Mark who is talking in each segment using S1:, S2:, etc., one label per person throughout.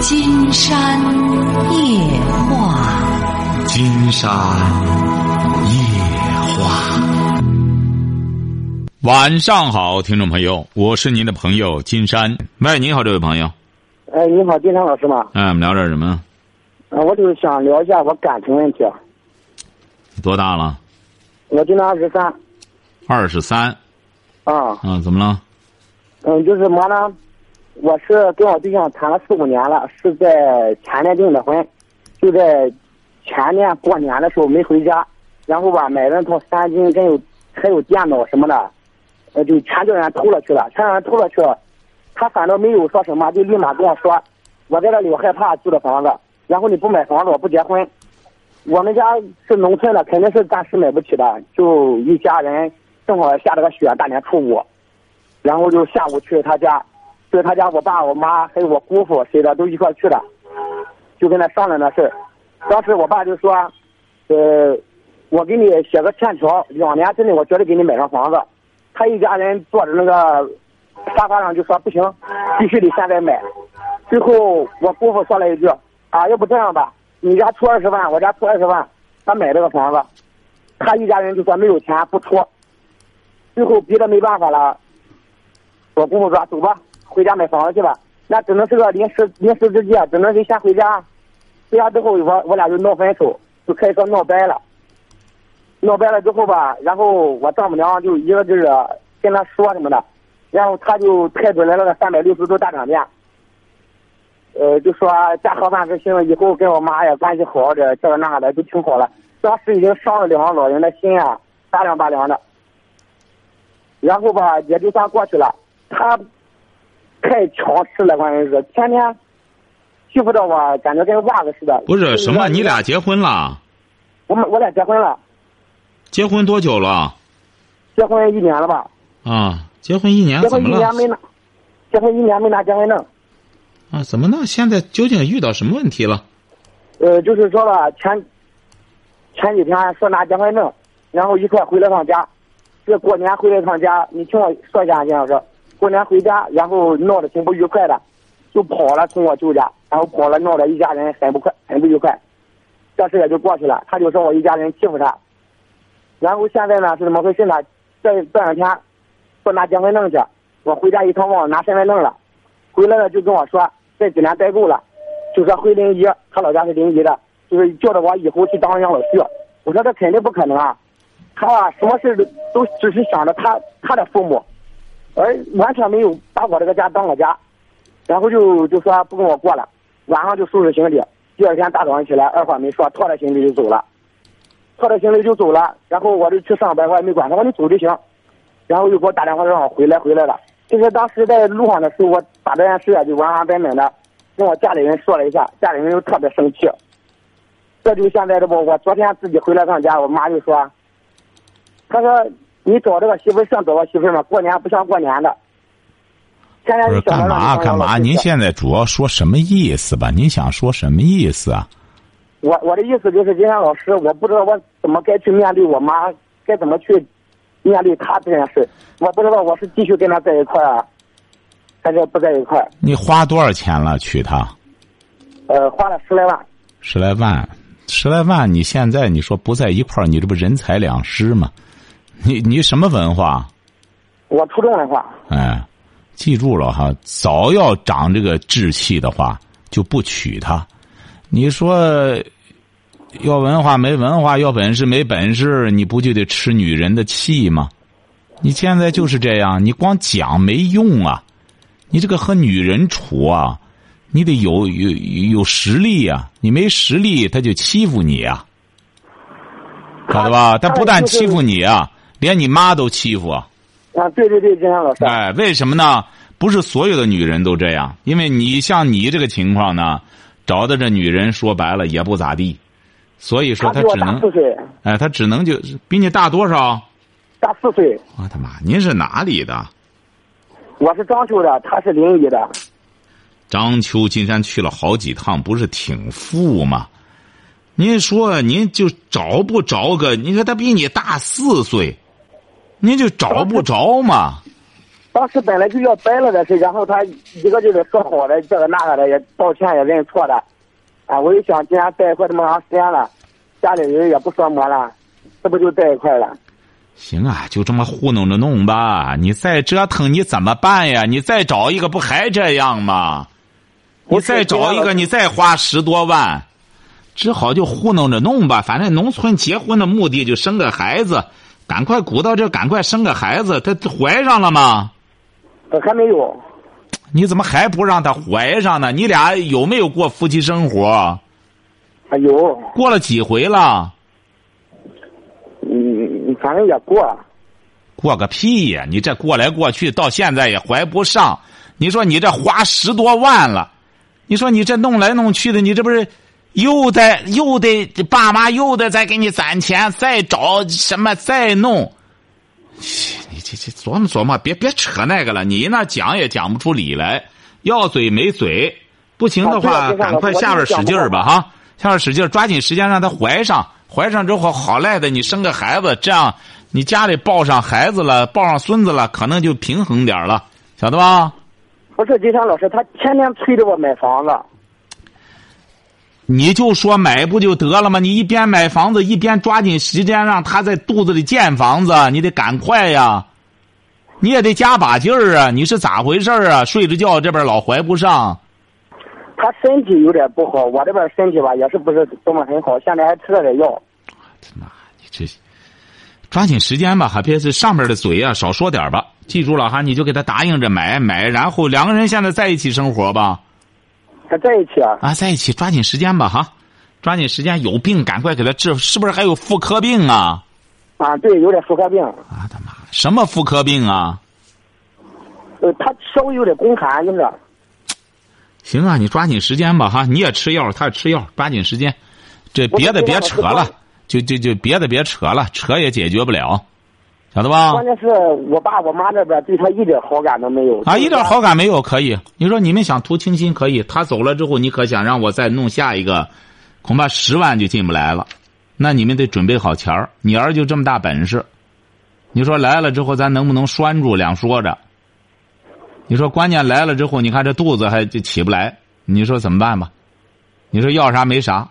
S1: 金山夜话，
S2: 金山夜话。晚上好，听众朋友，我是您的朋友金山。喂，你好，这位朋友。
S3: 哎，你好，金山老师吗？
S2: 哎，我们聊点什么？
S3: 啊，我就是想聊一下我感情问题。
S2: 多大了？
S3: 我今年二十三。
S2: 二十三。
S3: 啊。
S2: 啊，怎么了？
S3: 嗯，就是么呢？我是跟我对象谈了四五年了，是在前年订的婚，就在前年过年的时候没回家，然后吧买了套三金，跟有还有电脑什么的，呃，就全叫人偷了去了，全让人偷了去了。他反倒没有说什么，就立马跟我说，我在这里我害怕租的房子，然后你不买房子我不结婚。我们家是农村的，肯定是暂时买不起的，就一家人正好下了个雪，大年初五，然后就下午去他家。去他家，我爸、我妈还有我姑父谁的都一块去的，就跟他商量那事儿。当时我爸就说：“呃，我给你写个欠条，两年之内我绝对给你买上房子。”他一家人坐着那个沙发上就说：“不行，必须得现在买。”最后我姑父说了一句：“啊，要不这样吧，你家出二十万，我家出二十万，他买这个房子。”他一家人就说没有钱不出。最后逼得没办法了，我姑父说：“走吧。”回家买房子去吧，那只能是个临时临时之计，只能是先回家。回家之后，我我俩就闹分手，就可以说闹掰了。闹掰了之后吧，然后我丈母娘就一个劲儿跟他说什么的，然后他就派出来了个三百六十度大转变。呃，就说家和万事兴，以后跟我妈也关系好点，这个那个的都挺好了。当时已经伤了两个老人的心啊，拔凉拔凉的。然后吧，也就算过去了。他。太强势了，关键是天天欺负着我，感觉跟娃子似的。
S2: 不是什么，你俩结婚了？
S3: 我们我俩结婚了。
S2: 结婚多久了？
S3: 结婚一年了吧？
S2: 啊，结婚一年
S3: 怎么了？结婚一年没拿，结婚一年没拿结婚证。
S2: 啊，怎么呢？现在究竟遇到什么问题了？
S3: 呃，就是说了前前几天说拿结婚证，然后一块回了趟家。这过年回了趟家，你听我说一下，金老师。过年回家，然后闹得挺不愉快的，就跑了从我舅家，然后跑了闹得一家人很不快，很不愉快。这事也就过去了，他就说我一家人欺负他。然后现在呢是怎么回事呢？这这两天不拿结婚证去，我回家一趟忘了拿身份证了，回来了就跟我说这几年待够了，就说回临沂，他老家是临沂的，就是叫着我以后去当养老婿。我说这肯定不可能啊，他啊什么事都都只是想着他他的父母。而完全没有把我这个家当个家，然后就就说不跟我过了，晚上就收拾行李，第二天大早上起来二话没说，拖着行李就走了，拖着行李就走了，然后我就去上班，我也没管他，我说你走就行，然后又给我打电话让我回来回来了，就是当时在路上的时候，我把这件事就完完整整的跟我家里人说了一下，家里人又特别生气，这就现在这不，我昨天自己回来上家，我妈就说，她说。你找这个媳妇像找个媳妇吗？过年不像过年的。
S2: 不是干嘛干嘛？您现在主要说什么意思吧？您想说什么意思啊？
S3: 我我的意思就是，今天老师，我不知道我怎么该去面对我妈，该怎么去面对她这件事。我不知道我是继续跟她在一块儿，还是不在一块儿。
S2: 你花多少钱了娶她？
S3: 呃，花了十来万。
S2: 十来万，十来万！你现在你说不在一块儿，你这不人财两失吗？你你什么文化？
S3: 我初中文化。
S2: 哎，记住了哈，早要长这个志气的话，就不娶她。你说要文化没文化，要本事没本事，你不就得吃女人的气吗？你现在就是这样，你光讲没用啊！你这个和女人处啊，你得有有有实力呀！你没实力，他就欺负你啊，晓得吧？他不但欺负你啊。连你妈都欺负
S3: 啊！啊，对对对，金山老师。
S2: 哎，为什么呢？不是所有的女人都这样，因为你像你这个情况呢，找的这女人说白了也不咋地，所以说她只能，哎，她只能就比你大多少？
S3: 大四岁。
S2: 我的妈！您是哪里的？
S3: 我是章丘的，他是临沂的。
S2: 章丘金山去了好几趟，不是挺富吗？您说，您就找不着个？你说他比你大四岁。您就找不着嘛？
S3: 当时本来就要掰了的事，然后他一个就是说好的，这个那个的也道歉也认错的，啊，我就想既然在一块这么长时间了，家里人也不说么了，这不就在一块了？
S2: 行啊，就这么糊弄着弄吧。你再折腾，你怎么办呀？你再找一个，不还这样吗？你再找一个，你再花十多万，只好就糊弄着弄吧。反正农村结婚的目的就生个孩子，赶快鼓捣这，赶快生个孩子。她怀上了吗？
S3: 还没有。
S2: 你怎么还不让她怀上呢？你俩有没有过夫妻生活？
S3: 啊，有。
S2: 过了几回了？
S3: 嗯，反正也过。
S2: 过个屁呀！你这过来过去，到现在也怀不上。你说你这花十多万了。你说你这弄来弄去的，你这不是又得又得爸妈又得再给你攒钱，再找什么再弄？你这这琢磨琢磨，别别扯那个了。你那讲也讲不出理来，要嘴没嘴，不行的话，赶快下边使劲儿吧哈！下边使劲，抓紧时间让他怀上，怀上之后好赖的，你生个孩子，这样你家里抱上孩子了，抱上孙子了，可能就平衡点了，晓得吧？
S3: 不是金山老师，他天天催着我买房子。
S2: 你就说买不就得了吗？你一边买房子，一边抓紧时间让他在肚子里建房子，你得赶快呀！你也得加把劲儿啊！你是咋回事啊？睡着觉这边老怀不上。
S3: 他身体有点不好，我这边身体吧也是不是多么很好，现在还吃了点药。
S2: 妈，你这抓紧时间吧，还别是上面的嘴啊，少说点吧。记住了哈，你就给他答应着买买，然后两个人现在在一起生活吧。
S3: 还在一起啊？
S2: 啊，在一起，抓紧时间吧哈，抓紧时间，有病赶快给他治，是不是还有妇科病啊？
S3: 啊，对，有点妇科病。
S2: 啊他妈，什么妇科病啊？
S3: 呃，他稍微有点宫寒，就是。
S2: 行啊，你抓紧时间吧哈，你也吃药，他也吃药，抓紧时间。这别的别扯了，就就就别的别扯了，扯也解决不了。晓得吧？
S3: 关键是我爸我妈那边对他一点好感都没有
S2: 啊！一点好感没有，可以。你说你们想图清新可以，他走了之后，你可想让我再弄下一个，恐怕十万就进不来了。那你们得准备好钱儿。你儿就这么大本事，你说来了之后咱能不能拴住？两说着。你说关键来了之后，你看这肚子还就起不来，你说怎么办吧？你说要啥没啥。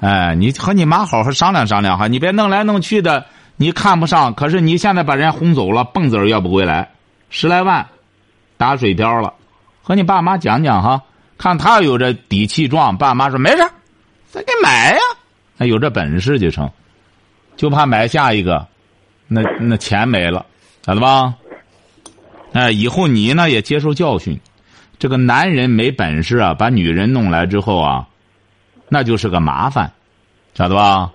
S2: 哎，你和你妈好好商量商量哈，你别弄来弄去的。你看不上，可是你现在把人家轰走了，蹦子儿要不回来，十来万，打水漂了。和你爸妈讲讲哈，看他有这底气壮。爸妈说没事，咱给买呀，那有这本事就成，就怕买下一个，那那钱没了，晓得吧？哎，以后你呢也接受教训，这个男人没本事啊，把女人弄来之后啊，那就是个麻烦，晓得吧？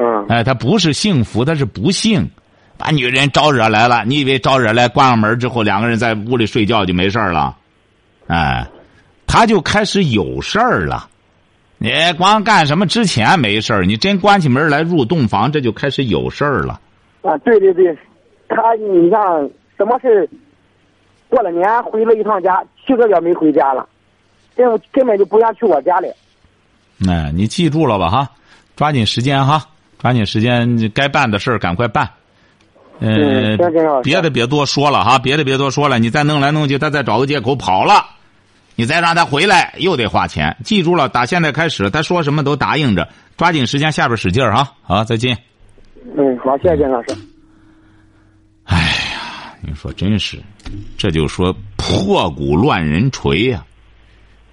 S3: 嗯，
S2: 哎，他不是幸福，他是不幸，把女人招惹来了。你以为招惹来，关上门之后，两个人在屋里睡觉就没事了？哎，他就开始有事儿了。你光干什么之前没事儿，你真关起门来入洞房，这就开始有事儿了。
S3: 啊，对对对，他你像什么事过了年回了一趟家，七个月没回家了，根本根本就不愿去我家里。
S2: 哎，你记住了吧哈，抓紧时间哈。抓紧时间，该办的事儿赶快办。
S3: 嗯，
S2: 别的别多说了哈，别的别多说了。你再弄来弄去，他再找个借口跑了，你再让他回来又得花钱。记住了，打现在开始，他说什么都答应着。抓紧时间，下边使劲儿哈。好，再见。
S3: 嗯，好，谢谢金老师。
S2: 哎呀，你说真是，这就说破鼓乱人锤呀，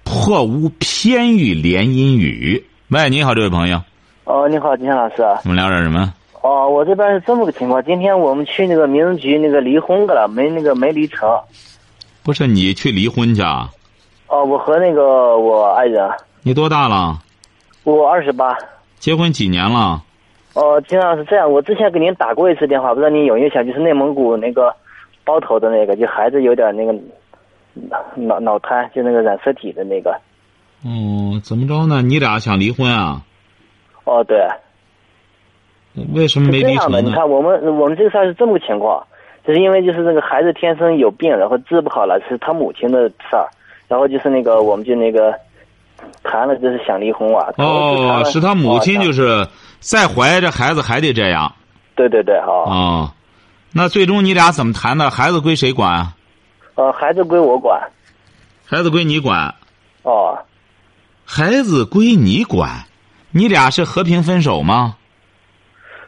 S2: 破屋偏遇连阴雨。喂，你好，这位朋友。
S4: 哦，你好，金山老师。
S2: 我们聊点什么？
S4: 哦，我这边是这么个情况。今天我们去那个民政局那个离婚的了，没那个没离成。
S2: 不是你去离婚去啊？
S4: 哦，我和那个我爱人。
S2: 你多大了？
S4: 我二十八。
S2: 结婚几年了？
S4: 哦，金山老师，这样，我之前给您打过一次电话，不知道您有印象？就是内蒙古那个包头的那个，就孩子有点那个脑脑瘫，就那个染色体的那个。
S2: 哦，怎么着呢？你俩想离婚啊？
S4: 哦，对。
S2: 为什么没离成
S4: 呢？你看，我们我们这个事儿是这么个情况，就是因为就是那个孩子天生有病，然后治不好了，是他母亲的事儿，然后就是那个我们就那个谈了，就是想离婚啊。
S2: 哦，是他母亲，就是再怀着孩子还得这样。
S4: 对对对，哦。
S2: 哦，那最终你俩怎么谈的？孩子归谁管啊？
S4: 呃，孩子归我管。
S2: 孩子归你管。
S4: 哦。
S2: 孩子归你管，你俩是和平分手吗？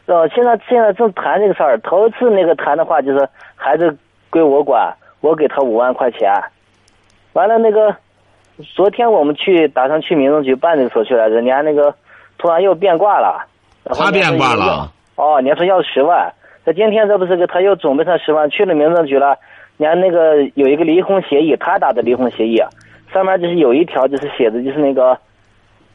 S4: 呃，现在现在正谈这个事儿。头一次那个谈的话，就是孩子归我管，我给他五万块钱。完了那个，昨天我们去打算去民政局办这个手续来着，人家那个突然又变卦了。
S2: 他变卦了。
S4: 哦，你说要十万。他今天这不是个，他又准备上十万，去了民政局了。人家那个有一个离婚协议，他打的离婚协议，上面就是有一条就是写的，就是那个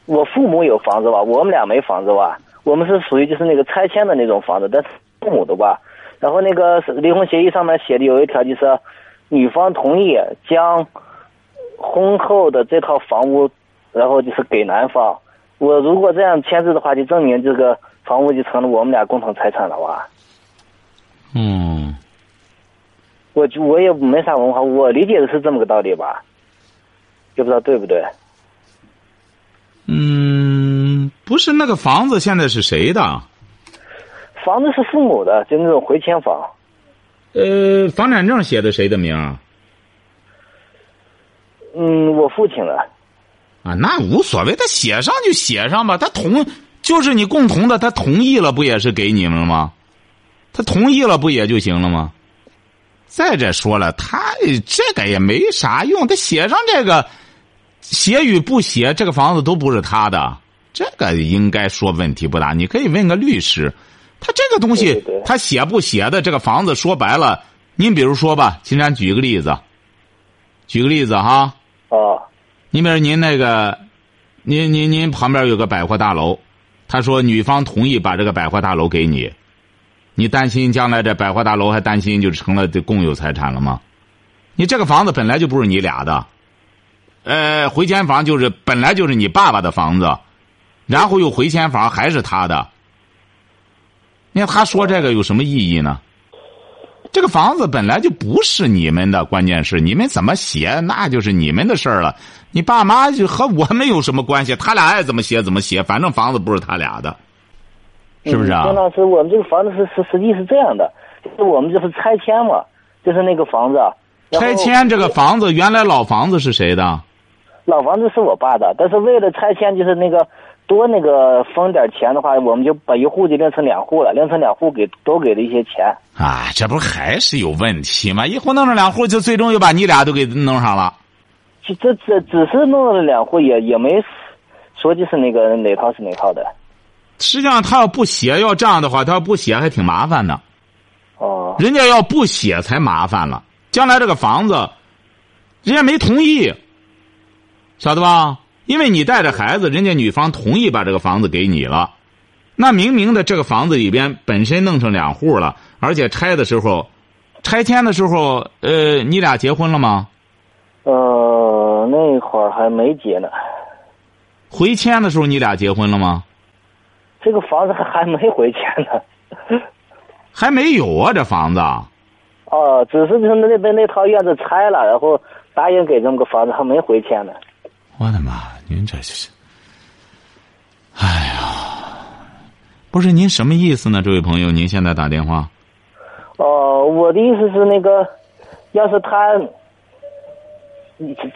S4: 我父母有房子吧，我们俩没房子吧，我们是属于就是那个拆迁的那种房子，但是父母的吧。然后那个离婚协议上面写的有一条就是，女方同意将婚后的这套房屋，然后就是给男方。我如果这样签字的话，就证明这个房屋就成了我们俩共同财产了哇。
S2: 嗯，
S4: 我就我也没啥文化，我理解的是这么个道理吧，也不知道对不对。
S2: 嗯，不是那个房子现在是谁的？
S4: 房子是父母的，就那种回迁房。
S2: 呃，房产证写的谁的名？
S4: 嗯，我父亲的。
S2: 啊，那无所谓，他写上就写上吧，他同就是你共同的，他同意了，不也是给你们了吗？他同意了，不也就行了吗？再者说了，他这个也没啥用，他写上这个，写与不写，这个房子都不是他的，这个应该说问题不大。你可以问个律师，他这个东西，他写不写的这个房子，说白了，您比如说吧，金山举个例子，举个例子哈。
S4: 啊。
S2: 你比如您那个，您您您旁边有个百货大楼，他说女方同意把这个百货大楼给你。你担心将来这百货大楼还担心就成了这共有财产了吗？你这个房子本来就不是你俩的，呃，回迁房就是本来就是你爸爸的房子，然后又回迁房还是他的。你看他说这个有什么意义呢？这个房子本来就不是你们的，关键是你们怎么写那就是你们的事儿了。你爸妈就和我们有什么关系？他俩爱怎么写怎么写，反正房子不是他俩的。是不是啊？
S4: 张老师，我们这个房子是实实际是这样的，就是我们就是拆迁嘛，就是那个房子。
S2: 拆迁这个房子原来老房子是谁的？
S4: 老房子是我爸的，但是为了拆迁，就是那个多那个分点钱的话，我们就把一户就变成两户了，另成两户给多给了一些钱。
S2: 啊，这不还是有问题吗？一户弄成两户，就最终又把你俩都给弄上了。
S4: 这这这只是弄了两户，也也没说就是那个哪套是哪套的。
S2: 实际上，他要不写，要这样的话，他要不写还挺麻烦的。
S4: 哦。
S2: 人家要不写才麻烦了。将来这个房子，人家没同意，晓得吧？因为你带着孩子，人家女方同意把这个房子给你了。那明明的这个房子里边本身弄成两户了，而且拆的时候，拆迁的时候，呃，你俩结婚了吗？
S4: 呃，那会儿还没结呢。
S2: 回迁的时候，你俩结婚了吗？
S4: 这个房子还还没回迁呢，
S2: 还没有啊，这房子。
S4: 哦，只是从那边那套院子拆了，然后答应给这么个房子，还没回迁呢。
S2: 我的妈！您这是，哎呀，不是您什么意思呢？这位朋友，您现在打电话。
S4: 哦，我的意思是那个，要是他，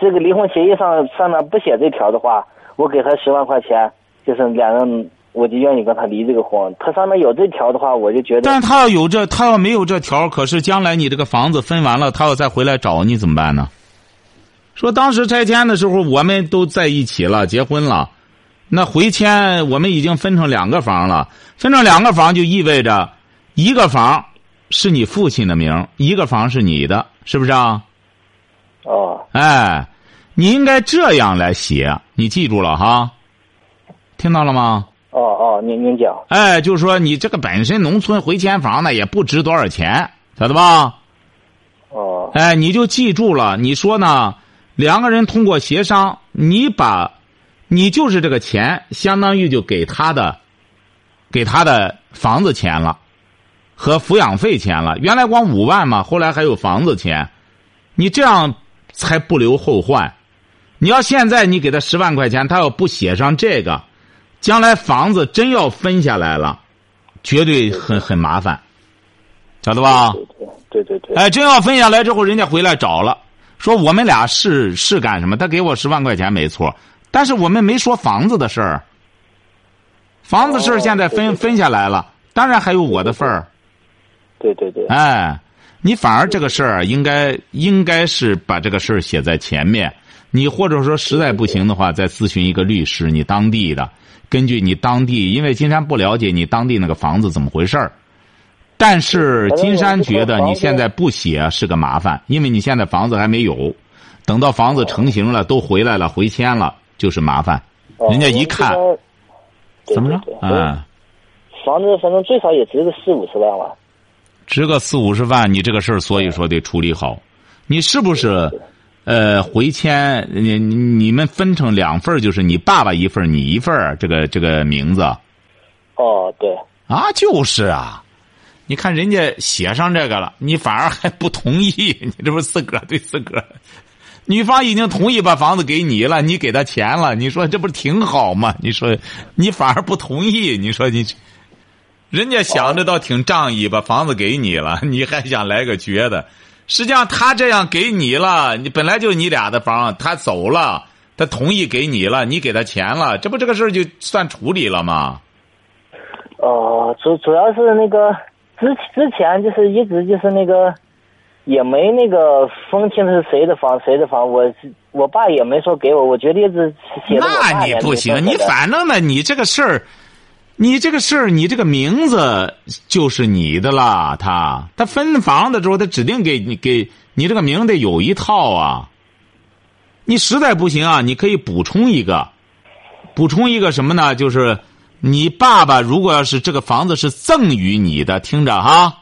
S4: 这个离婚协议上上面不写这条的话，我给他十万块钱，就是两人。我就愿意跟他离这个婚。他上面有这条的话，我就觉得。
S2: 但他要有这，他要没有这条，可是将来你这个房子分完了，他要再回来找你怎么办呢？说当时拆迁的时候，我们都在一起了，结婚了，那回迁我们已经分成两个房了，分成两个房就意味着一个房是你父亲的名，一个房是你的，是不是啊？
S4: 哦。
S2: 哎，你应该这样来写，你记住了哈？听到了吗？
S4: 哦哦，您您讲。
S2: 哎，就是说你这个本身农村回迁房呢，也不值多少钱，晓得吧？
S4: 哦。
S2: 哎，你就记住了，你说呢？两个人通过协商，你把，你就是这个钱，相当于就给他的，给他的房子钱了，和抚养费钱了。原来光五万嘛，后来还有房子钱，你这样才不留后患。你要现在你给他十万块钱，他要不写上这个。将来房子真要分下来了，绝对很很麻烦。晓得吧？
S4: 对对对对对。
S2: 哎，真要分下来之后，人家回来找了，说我们俩是是干什么？他给我十万块钱没错，但是我们没说房子的事儿。房子事儿现在分分下来了，当然还有我的份儿。
S4: 对对对。
S2: 哎，你反而这个事儿应该应该是把这个事儿写在前面。你或者说实在不行的话，再咨询一个律师，你当地的，根据你当地，因为金山不了解你当地那个房子怎么回事儿。但是金山觉得你现在不写是个麻烦，因为你现在房子还没有，等到房子成型了，都回来了，回迁了，就是麻烦。人家一看，怎么着？嗯，
S4: 房子反正最少也值个四五十万吧。
S2: 值个四五十万，你这个事儿所以说得处理好。你是不是？呃，回迁，你你们分成两份就是你爸爸一份你一份这个这个名字。
S4: 哦，对。
S2: 啊，就是啊，你看人家写上这个了，你反而还不同意，你这不自个儿对自个儿，女方已经同意把房子给你了，你给他钱了，你说这不是挺好吗？你说你反而不同意，你说你，人家想着倒挺仗义，把房子给你了，你还想来个绝的。实际上，他这样给你了，你本来就你俩的房，他走了，他同意给你了，你给他钱了，这不这个事儿就算处理了吗？
S4: 哦，主主要是那个之之前就是一直就是那个也没那个分清是谁的房谁的房，我我爸也没说给我，我觉得一直写
S2: 那你不行，你反正呢，你这个事儿。你这个事儿，你这个名字就是你的啦。他他分房的时候，他指定给你给你这个名得有一套啊。你实在不行啊，你可以补充一个，补充一个什么呢？就是你爸爸如果要是这个房子是赠与你的，听着哈。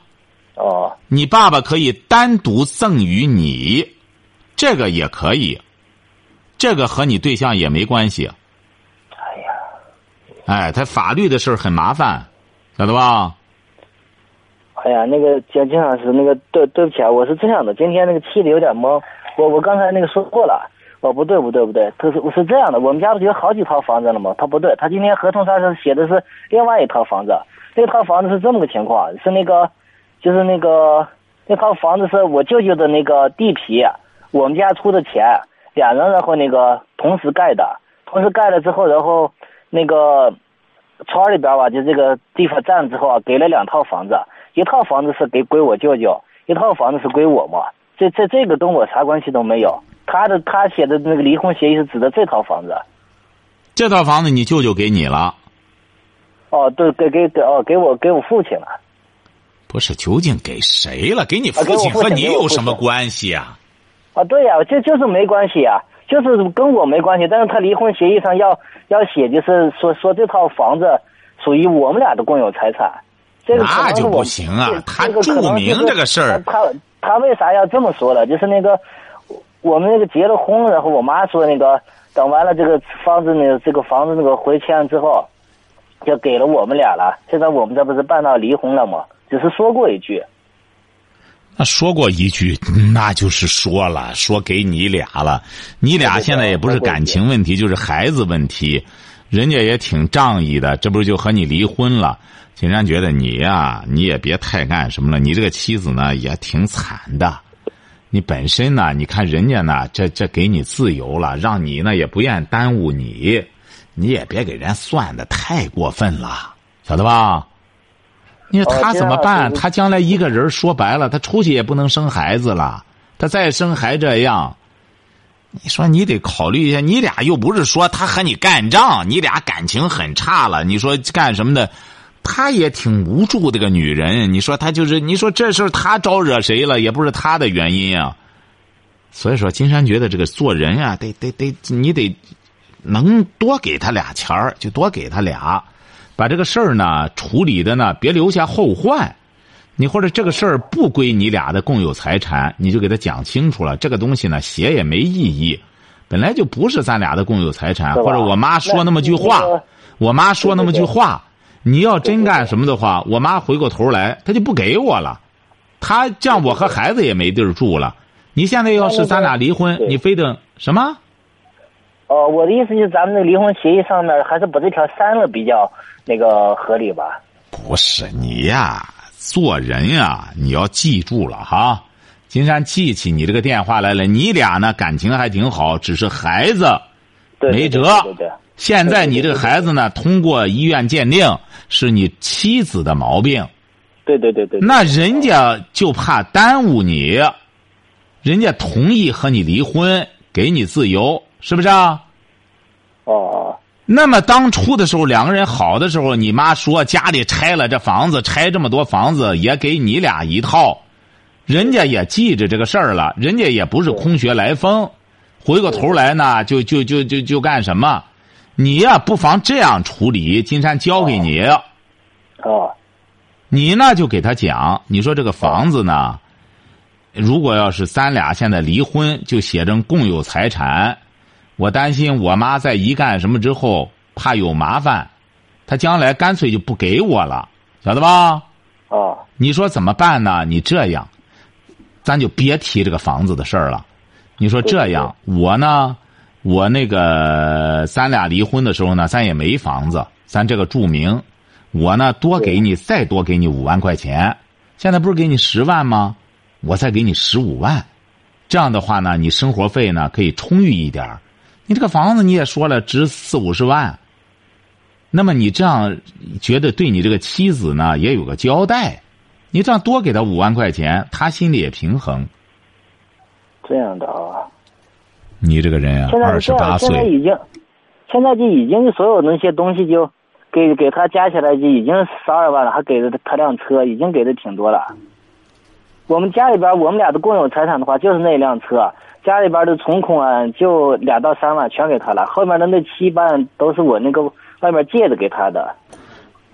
S4: 哦。
S2: 你爸爸可以单独赠与你，这个也可以，这个和你对象也没关系。哎呀。哎，他法律的事儿很麻烦，晓得吧？
S4: 哎呀，那个金金老师那个对对不起啊，我是这样的，今天那个气的有点懵。我我刚才那个说过了，哦不对不对不对，他是我是这样的，我们家不是有好几套房子了吗？他不对，他今天合同上是写的是另外一套房子，那套房子是这么个情况，是那个就是那个那套房子是我舅舅的那个地皮，我们家出的钱，两人然后那个同时盖的，同时盖了之后，然后。那个村里边吧，就这个地方占了之后啊，给了两套房子，一套房子是给归我舅舅，一套房子是归我嘛。这这这个跟我啥关系都没有。他的他写的那个离婚协议是指的这套房子。
S2: 这套房子你舅舅给你了？
S4: 哦，对，给给给哦，给我给我父亲了。
S2: 不是，究竟给谁了？给你父亲和你有什么关系啊？
S4: 啊，对呀，就就是没关系呀。就是跟我没关系，但是他离婚协议上要要写，就是说说这套房子属于我们俩的共有财产。这个
S2: 那就不行啊！他注明这个事儿。
S4: 他他为啥要这么说了？就是那个我们那个结了婚，然后我妈说那个等完了这个房子那这个房子那个回迁之后，就给了我们俩了。现在我们这不是办到离婚了吗？只是说过一句。
S2: 那说过一句，那就是说了，说给你俩了。你俩现在也不是感情问题，就是孩子问题。人家也挺仗义的，这不是就和你离婚了？金山觉得你呀，你也别太干什么了。你这个妻子呢，也挺惨的。你本身呢，你看人家呢，这这给你自由了，让你呢也不愿耽误你，你也别给人算的太过分了，晓得吧？你说他怎么办？他将来一个人说白了，他出去也不能生孩子了。他再生还这样，你说你得考虑一下。你俩又不是说他和你干仗，你俩感情很差了。你说干什么的？他也挺无助，的个女人。你说她就是，你说这事她招惹谁了？也不是她的原因啊。所以说，金山觉得这个做人啊，得得得，你得能多给他俩钱儿，就多给他俩。把这个事儿呢处理的呢，别留下后患。你或者这个事儿不归你俩的共有财产，你就给他讲清楚了。这个东西呢写也没意义，本来就不是咱俩的共有财产。或者我妈说那么句话，我妈说那么句话，你要真干什么的话，我妈回过头来，她就不给我了。她这样，我和孩子也没地儿住了。你现在要是咱俩离婚，你非得什么？
S4: 哦，我的意思就是，咱们那离婚协议上面还是把这条删了比较那个合理吧？
S2: 不是你呀，做人呀，你要记住了哈。金山记起你这个电话来了，你俩呢感情还挺好，只是孩子
S4: 对
S2: 没辙。
S4: 对对对
S2: 现在你这个孩子呢，通过医院鉴定是你妻子的毛病，
S4: 对对对对。
S2: 那人家就怕耽误你，人家同意和你离婚，给你自由，是不是啊？
S4: 哦
S2: 那么当初的时候，两个人好的时候，你妈说家里拆了这房子，拆这么多房子也给你俩一套，人家也记着这个事儿了，人家也不是空穴来风，回过头来呢，就就就就就干什么？你呀，不妨这样处理。金山交给你，
S4: 哦
S2: 你呢就给他讲，你说这个房子呢，如果要是咱俩现在离婚，就写成共有财产。我担心我妈在一干什么之后，怕有麻烦，她将来干脆就不给我了，晓得吧？
S4: 哦
S2: 你说怎么办呢？你这样，咱就别提这个房子的事儿了。你说这样，我呢，我那个咱俩离婚的时候呢，咱也没房子，咱这个注明，我呢多给你再多给你五万块钱，现在不是给你十万吗？我再给你十五万，这样的话呢，你生活费呢可以充裕一点你这个房子你也说了值四五十万，那么你这样觉得对你这个妻子呢也有个交代，你这样多给他五万块钱，他心里也平衡。
S4: 这样的啊。
S2: 你这个人啊二十八
S4: 岁，现在
S2: 岁，
S4: 已经，现在就已经所有那些东西就给给他加起来就已经十二万了，还给了他辆车，已经给的挺多了。我们家里边我们俩的共有财产的话，就是那辆车，家里边的存款啊，就两到三万全给他了，后面的那七万都是我那个外面借的给他的。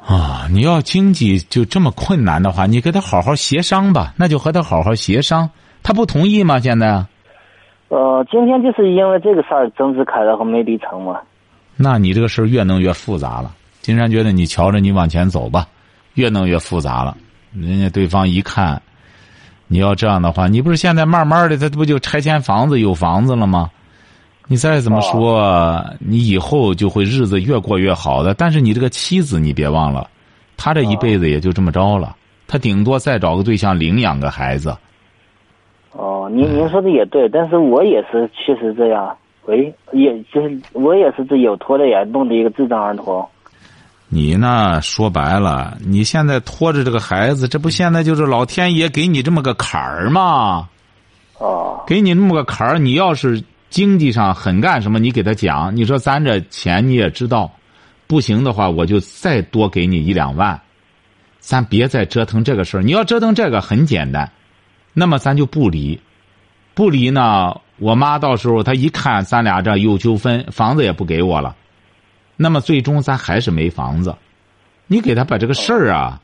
S2: 啊，你要经济就这么困难的话，你跟他好好协商吧，那就和他好好协商。他不同意吗？现在？
S4: 呃，今天就是因为这个事儿争执开，然后没离成嘛。
S2: 那你这个事儿越弄越复杂了。金山觉得你瞧着你往前走吧，越弄越复杂了。人家对方一看，你要这样的话，你不是现在慢慢的，他不就拆迁房子有房子了吗？你再怎么说，你以后就会日子越过越好的。但是你这个妻子，你别忘了，她这一辈子也就这么着了。她顶多再找个对象领养个孩子。
S4: 哦，您您说的也对，但是我也是确实这样，喂，也就是我也是这有拖着眼弄的一个智障儿童。
S2: 你呢？说白了，你现在拖着这个孩子，这不现在就是老天爷给你这么个坎儿吗？
S4: 哦
S2: 给你那么个坎儿，你要是经济上很干什么，你给他讲，你说咱这钱你也知道，不行的话，我就再多给你一两万，咱别再折腾这个事儿。你要折腾这个很简单，那么咱就不离，不离呢，我妈到时候她一看咱俩这有纠纷，房子也不给我了，那么最终咱还是没房子。你给他把这个事儿啊，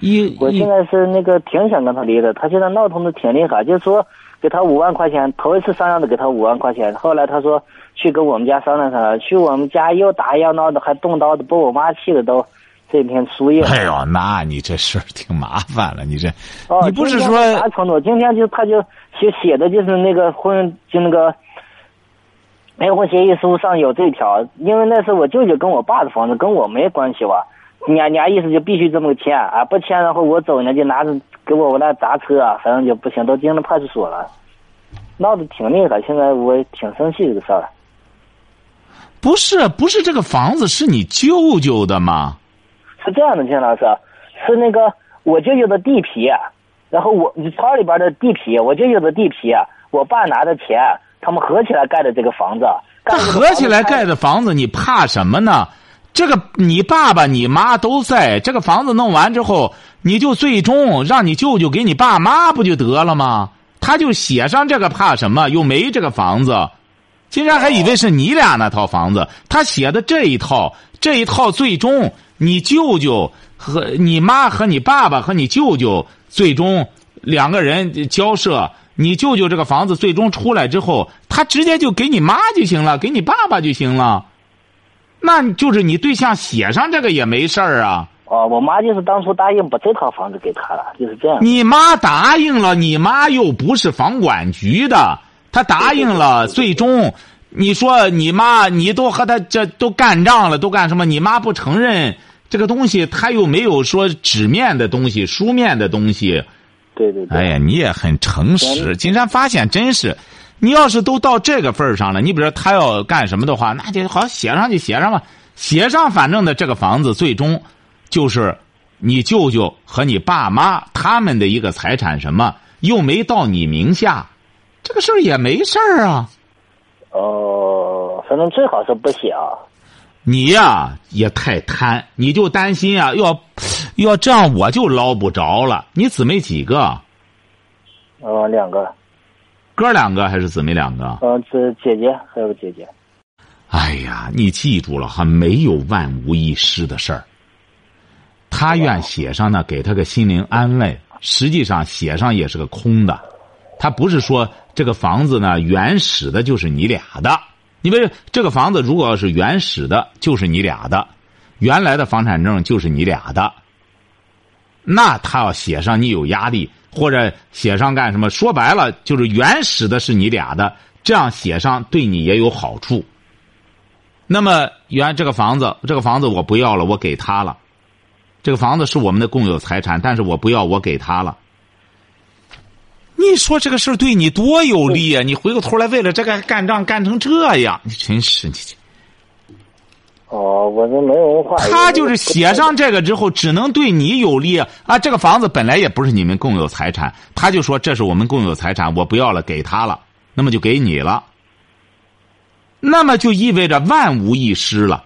S2: 一一
S4: 我现在是那个挺想跟他离的，他现在闹腾的挺厉害，就是说给他五万块钱，头一次商量的给他五万块钱，后来他说去跟我们家商量商量，去我们家又打又闹的，还动刀的，把我妈气的都这片输液。
S2: 哎呦，那你这事儿挺麻烦了，你这，
S4: 哦，
S2: 你不是说
S4: 啥程度？今天就他就写写的就是那个婚就那个离婚协议书上有这条，因为那是我舅舅跟我爸的房子，跟我没关系吧。人家人家意思就必须这么签啊，不签然后我走，人家就拿着给我我那砸车啊，反正就不行，都进了派出所了，闹得挺厉害。现在我挺生气这个事儿。
S2: 不是不是这个房子是你舅舅的吗？
S4: 是这样的，金老师，是那个我舅舅的地皮，然后我村里边的地皮，我舅舅的地皮，我爸拿的钱，他们合起来盖的这个房子。
S2: 合起来盖的房子，你怕什么呢？这个你爸爸、你妈都在，这个房子弄完之后，你就最终让你舅舅给你爸妈不就得了吗？他就写上这个，怕什么？又没这个房子，竟然还以为是你俩那套房子，他写的这一套，这一套最终你舅舅和你妈和你爸爸和你舅舅最终两个人交涉，你舅舅这个房子最终出来之后，他直接就给你妈就行了，给你爸爸就行了。那就是你对象写上这个也没事儿啊。
S4: 哦，我妈就是当初答应把这套房子给他了，就是这样。
S2: 你妈答应了，你妈又不是房管局的，她答应了，最终你说你妈你都和她这都干仗了，都干什么？你妈不承认这个东西他又没有说纸面的东西、书面的东西。
S4: 对对对。
S2: 哎呀，你也很诚实。金山发现真是，你要是都到这个份儿上了，你比如说他要干什么的话，那就好写上就写上吧，写上反正的这个房子最终就是你舅舅和你爸妈他们的一个财产，什么又没到你名下，这个事儿也没事儿啊。
S4: 哦，反正最好是不写啊。
S2: 你呀也太贪，你就担心啊，要要这样我就捞不着了。你姊妹几个？
S4: 呃，两个。
S2: 哥两个还是姊妹两个？
S4: 呃，这姐姐还有个姐姐。
S2: 哎呀，你记住了哈，没有万无一失的事儿。他愿写上呢，给他个心灵安慰。实际上写上也是个空的，他不是说这个房子呢原始的就是你俩的。你比如这个房子如果要是原始的，就是你俩的，原来的房产证就是你俩的。那他要写上你有压力，或者写上干什么？说白了就是原始的是你俩的，这样写上对你也有好处。那么原这个房子，这个房子我不要了，我给他了。这个房子是我们的共有财产，但是我不要，我给他了。你说这个事儿对你多有利啊！你回过头来为了这个干仗干成这样，你真是你。
S4: 哦，我这没文化。
S2: 他就是写上这个之后，只能对你有利啊！啊，这个房子本来也不是你们共有财产，他就说这是我们共有财产，我不要了，给他了，那么就给你了。那么就意味着万无一失了。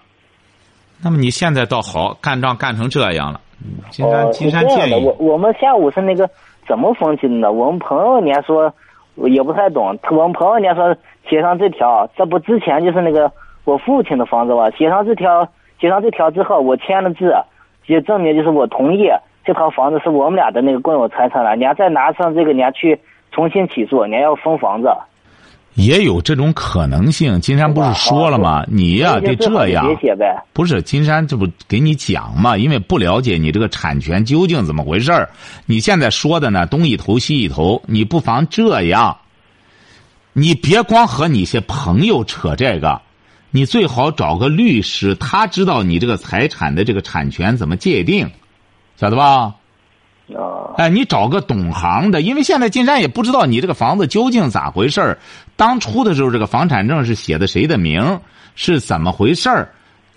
S2: 那么你现在倒好，干仗干成这样了。金山，金山建议
S4: 我我们下午是那个怎么分析的？我们朋友家说也不太懂，我们朋友家说写上这条，这不之前就是那个我父亲的房子吧？写上这条，写上这条之后，我签了字，也证明就是我同意这套房子是我们俩的那个共有财产了。人家再拿上这个，人家去重新起诉，人家要分房子。
S2: 也有这种可能性，金山不是说了吗？你呀得这样，不是金山这不给你讲嘛？因为不了解你这个产权究竟怎么回事儿，你现在说的呢东一头西一头，你不妨这样，你别光和你些朋友扯这个，你最好找个律师，他知道你这个财产的这个产权怎么界定，晓得吧？
S4: 啊！
S2: 哎，你找个懂行的，因为现在金山也不知道你这个房子究竟咋回事儿。当初的时候，这个房产证是写的谁的名？是怎么回事儿？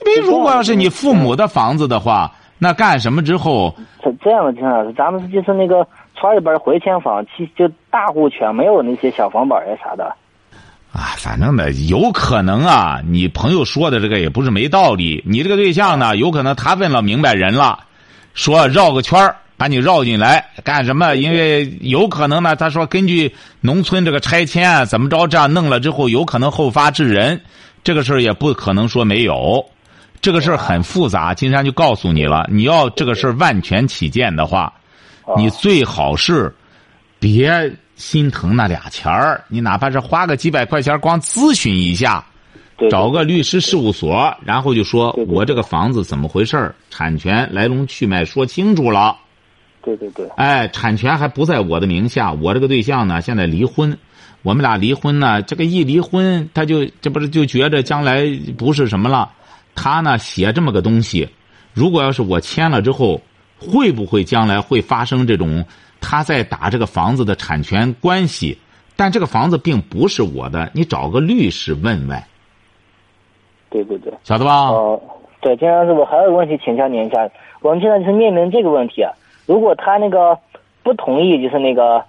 S2: 因为如果要是你父母的房子的话，那干什么之后？
S4: 是这样的，金老师，咱们就是那个村里边回迁房，其就大户全没有那些小房本呀啥的。
S2: 啊，反正呢，有可能啊，你朋友说的这个也不是没道理。你这个对象呢，有可能他问了明白人了，说绕个圈儿。把你绕进来干什么？因为有可能呢，他说根据农村这个拆迁怎么着，这样弄了之后，有可能后发制人，这个事儿也不可能说没有，这个事儿很复杂。金山就告诉你了，你要这个事儿万全起见的话，你最好是别心疼那俩钱儿，你哪怕是花个几百块钱光咨询一下，找个律师事务所，然后就说我这个房子怎么回事产权来龙去脉说清楚了。
S4: 对对对，
S2: 哎，产权还不在我的名下，我这个对象呢，现在离婚，我们俩离婚呢，这个一离婚，他就这不是就觉着将来不是什么了，他呢写这么个东西，如果要是我签了之后，会不会将来会发生这种他在打这个房子的产权关系？但这个房子并不是我的，你找个律师问问。
S4: 对对对，
S2: 晓得吧？
S4: 哦，对，金老师，我还有个问题请教您一下，我们现在就是面临这个问题啊。如果他那个不同意，就是那个，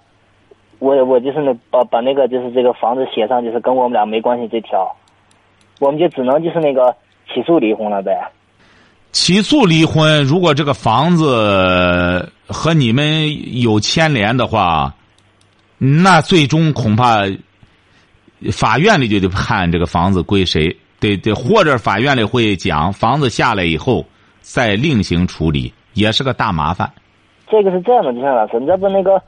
S4: 我我就是那把把那个就是这个房子写上，就是跟我们俩没关系这条，我们就只能就是那个起诉离婚了呗。
S2: 起诉离婚，如果这个房子和你们有牵连的话，那最终恐怕法院里就得判这个房子归谁，得得或者法院里会讲房子下来以后再另行处理，也是个大麻烦。
S4: 这个是这样的，金山老师，你这不那个，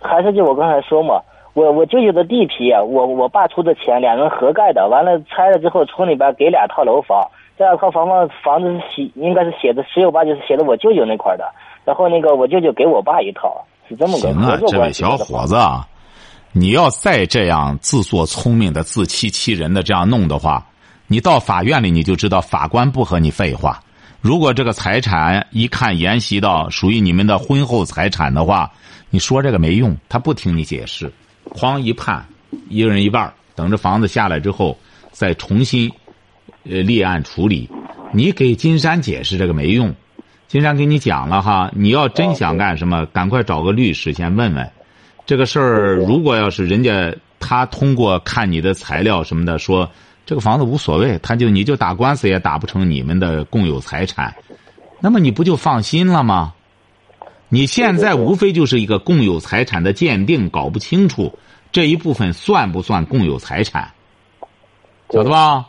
S4: 还是就我刚才说嘛，我我舅舅的地皮，我我爸出的钱，两人合盖的，完了拆了之后，村里边给两套楼房，这两套房房房子是写，应该是写的十有八九是写的我舅舅那块的，然后那个我舅舅给我爸一套，是这么个合作
S2: 这位小伙子，你要再这样自作聪明的、自欺欺人的这样弄的话，你到法院里你就知道法官不和你废话。如果这个财产一看沿袭到属于你们的婚后财产的话，你说这个没用，他不听你解释，哐一判，一人一半等着房子下来之后再重新呃立案处理。你给金山解释这个没用，金山给你讲了哈，你要真想干什么，赶快找个律师先问问。这个事儿，如果要是人家他通过看你的材料什么的说这个房子无所谓，他就你就打官司也打不成你们的共有财产，那么你不就放心了吗？你现在无非就是一个共有财产的鉴定搞不清楚，这一部分算不算共有财产？晓得吧？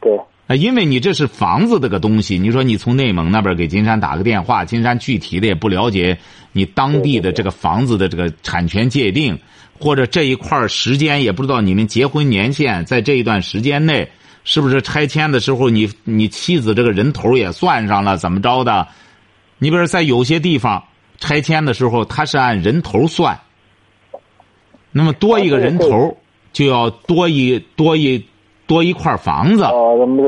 S4: 对，
S2: 啊，因为你这是房子这个东西，你说你从内蒙那边给金山打个电话，金山具体的也不了解你当地的这个房子的这个产权界定，或者这一块时间也不知道你们结婚年限，在这一段时间内是不是拆迁的时候你你妻子这个人头也算上了，怎么着的？你比如在有些地方拆迁的时候，他是按人头算，那么多一个人头就要多一多一多一块房子。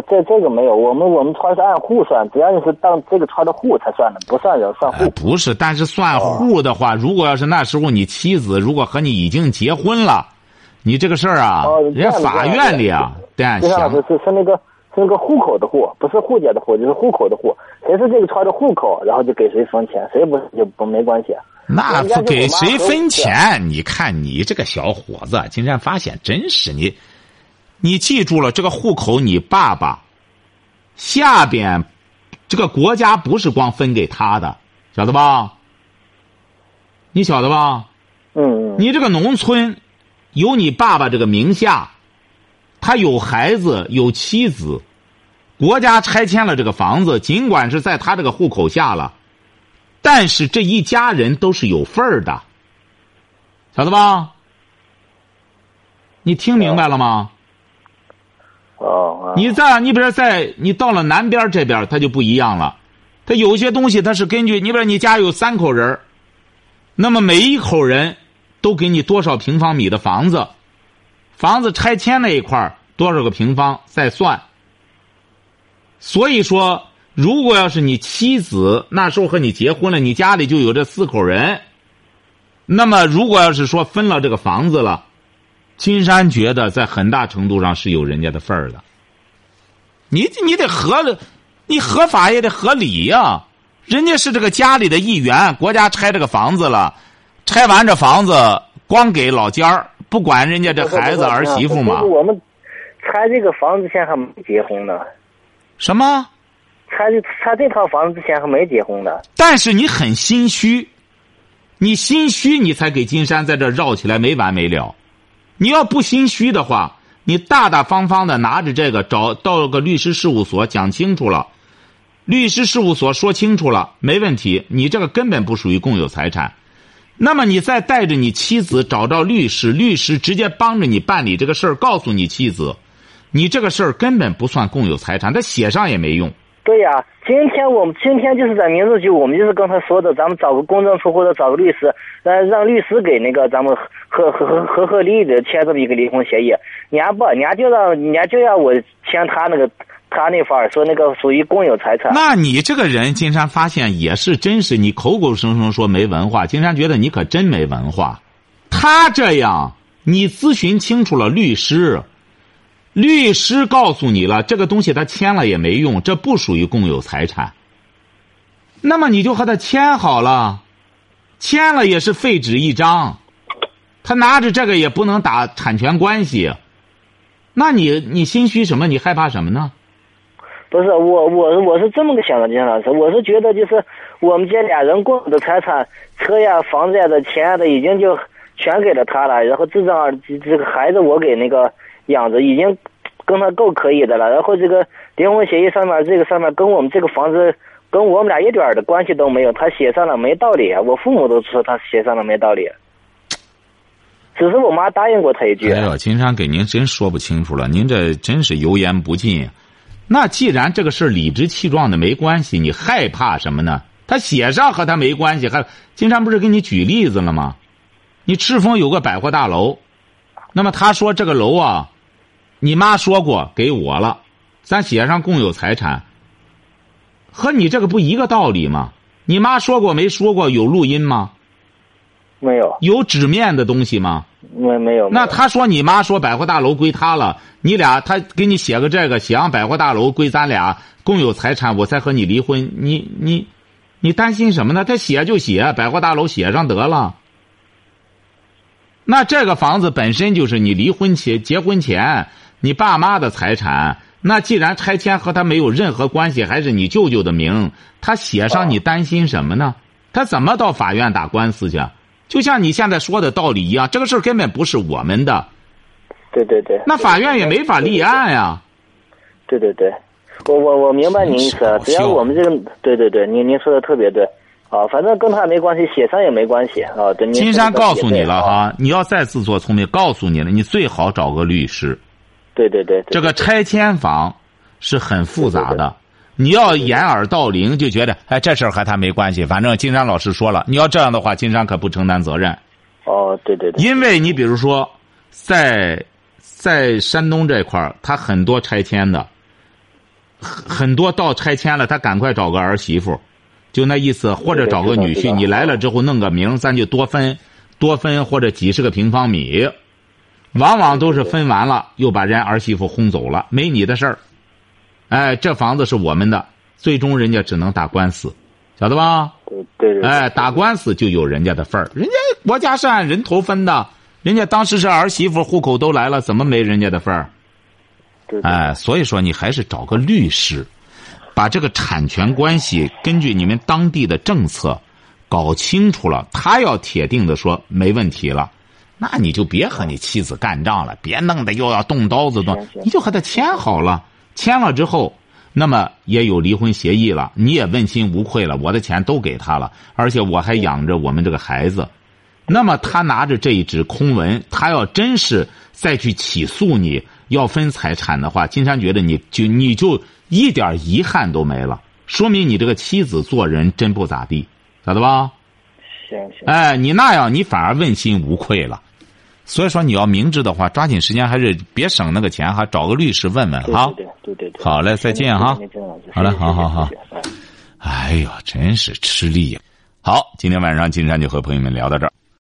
S4: 这这个没有，我们我们村是按户算，只要你是当这个村的户才算的，不算人算
S2: 呃
S4: 户。
S2: 不是，但是算户的话，如果要是那时候你妻子如果和你已经结婚了，你这个事儿啊，
S4: 哦
S2: 人家法院里啊，得按详
S4: 金山老师是是那个是那个户口的户，不是户籍的户，就是户口的户。谁是这个村的户口，然后就给谁分钱，谁不是就不没关系。
S2: 那
S4: 人家就
S2: 不给谁分钱？你看你这个小伙子，金山发现真是你，你记住了，这个户口你爸爸下边这个国家不是光分给他的，晓得吧？你晓得吧？
S4: 嗯嗯。
S2: 你这个农村有你爸爸这个名下，他有孩子有妻子，国家拆迁了这个房子，尽管是在他这个户口下了，但是这一家人都是有份儿的，晓得吧？你听明白了吗？
S4: 哦。
S2: 你在你比如在你到了南边这边，它就不一样了。它有些东西它是根据你比如你家有三口人那么每一口人都给你多少平方米的房子，房子拆迁那一块多少个平方再算。所以说，如果要是你妻子那时候和你结婚了，你家里就有这四口人，那么如果要是说分了这个房子了。金山觉得在很大程度上是有人家的份儿的。你你得合，你合法也得合理呀、人家是这个家里的一员，国家拆这个房子了，拆完这房子光给老家儿，不管人家这孩子儿媳妇嘛
S4: 就。我们拆这个房子之前还没结婚呢，
S2: 什么？
S4: 拆这拆这套房子之前还没结婚呢。
S2: 但是你很心虚，你心虚，你才给金山在这绕起来没完没了。你要不心虚的话，你大大方方的拿着这个找到个律师事务所讲清楚了，律师事务所说清楚了，没问题，你这个根本不属于共有财产。那么你再带着你妻子找到律师，律师直接帮着你办理这个事儿，告诉你妻子，你这个事儿根本不算共有财产，他写上也没用。
S4: 对呀、今天我们今天就是在民政局，我们就是跟他说的，咱们找个公证处或者找个律师，呃，让律师给那个咱们合合合合合理的签这么一个离婚协议。人家不，人家就让人家就让我签他那个他那份儿，说那个属于公有财产。
S2: 那你这个人，金山发现也是真是，你口口声声说没文化，金山觉得你可真没文化。他这样，你咨询清楚了律师，律师告诉你了，这个东西他签了也没用，这不属于共有财产。那么你就和他签好了，签了也是废纸一张，他拿着这个也不能打产权关系。那你你心虚什么？你害怕什么呢？
S4: 不是我，我我是这么个想的，金老师，我是觉得就是我们这俩人共有的财产，车呀、房子呀的钱呀的，已经就全给了他了。然后这张这这个孩子我给那个养着，已经跟他够可以的了。然后这个离婚协议上面这个上面跟我们这个房子跟我们俩一点的关系都没有，他写上了没道理啊！我父母都说他写上了没道理，只是我妈答应过他一句。
S2: 哎呦，金山给您真说不清楚了，您这真是油盐不进。那既然这个事儿理直气壮的没关系，你害怕什么呢？他写上和他没关系，还金山不是给你举例子了吗？你赤峰有个百货大楼，那么他说这个楼啊，你妈说过给我了，咱写上共有财产，和你这个不一个道理吗？你妈说过没说过？有录音吗？
S4: 没有，
S2: 有纸面的东西吗？
S4: 没没有。
S2: 那他说你妈说百货大楼归他了，你俩他给你写个这个，写上百货大楼归咱俩共有财产，我才和你离婚。你你你担心什么呢？他写就写，百货大楼写上得了。那这个房子本身就是你离婚前、结婚前你爸妈的财产。那既然拆迁和他没有任何关系，还是你舅舅的名，他写上你担心什么呢？他怎么到法院打官司去？就像你现在说的道理一样，这个事儿根本不是我们的。
S4: 对对对。
S2: 那法院也没法立案呀。
S4: 对对对，我我我明白您意思，只要我们这个，对对对，您您说的特别对，啊，反正跟他没关系，写上也没关系啊。
S2: 金山告诉你了哈，你要再自作聪明，告诉你了，你最好找个律师。
S4: 对对对，
S2: 这个拆迁房是很复杂的，你要掩耳盗铃就觉得哎这事儿和他没关系，反正金山老师说了，你要这样的话，金山可不承担责任。
S4: 哦，对对对。
S2: 因为你比如说，在在山东这块儿，他很多拆迁的，很多到拆迁了，他赶快找个儿媳妇，就那意思，或者找个女婿，你来了之后弄个名，咱就多分多分或者几十个平方米。往往都是分完了，又把人儿媳妇轰走了，没你的事儿。哎，这房子是我们的，最终人家只能打官司，晓得
S4: 吧？对对对。
S2: 哎，打官司就有人家的份儿，人家国家是按人头分的，人家当时是儿媳妇，户口都来了，怎么没人家的份儿？哎，所以说你还是找个律师，把这个产权关系根据你们当地的政策搞清楚了，他要铁定的说没问题了。那你就别和你妻子干仗了，别弄得又要动刀子动，你就和他签好了，签了之后，那么也有离婚协议了，你也问心无愧了，我的钱都给他了，而且我还养着我们这个孩子，那么他拿着这一纸空文，他要真是再去起诉你要分财产的话，金山觉得你就你就一点遗憾都没了，说明你这个妻子做人真不咋地，晓得吧？
S4: 行行。
S2: 哎，你那样你反而问心无愧了。所以说，你要明智的话，抓紧时间，还是别省那个钱哈，找个律师问问哈。
S4: 对对对对。
S2: 好嘞，再见哈。好嘞，好好好。哎呦，真是吃力呀。好，今天晚上金山就和朋友们聊到这儿。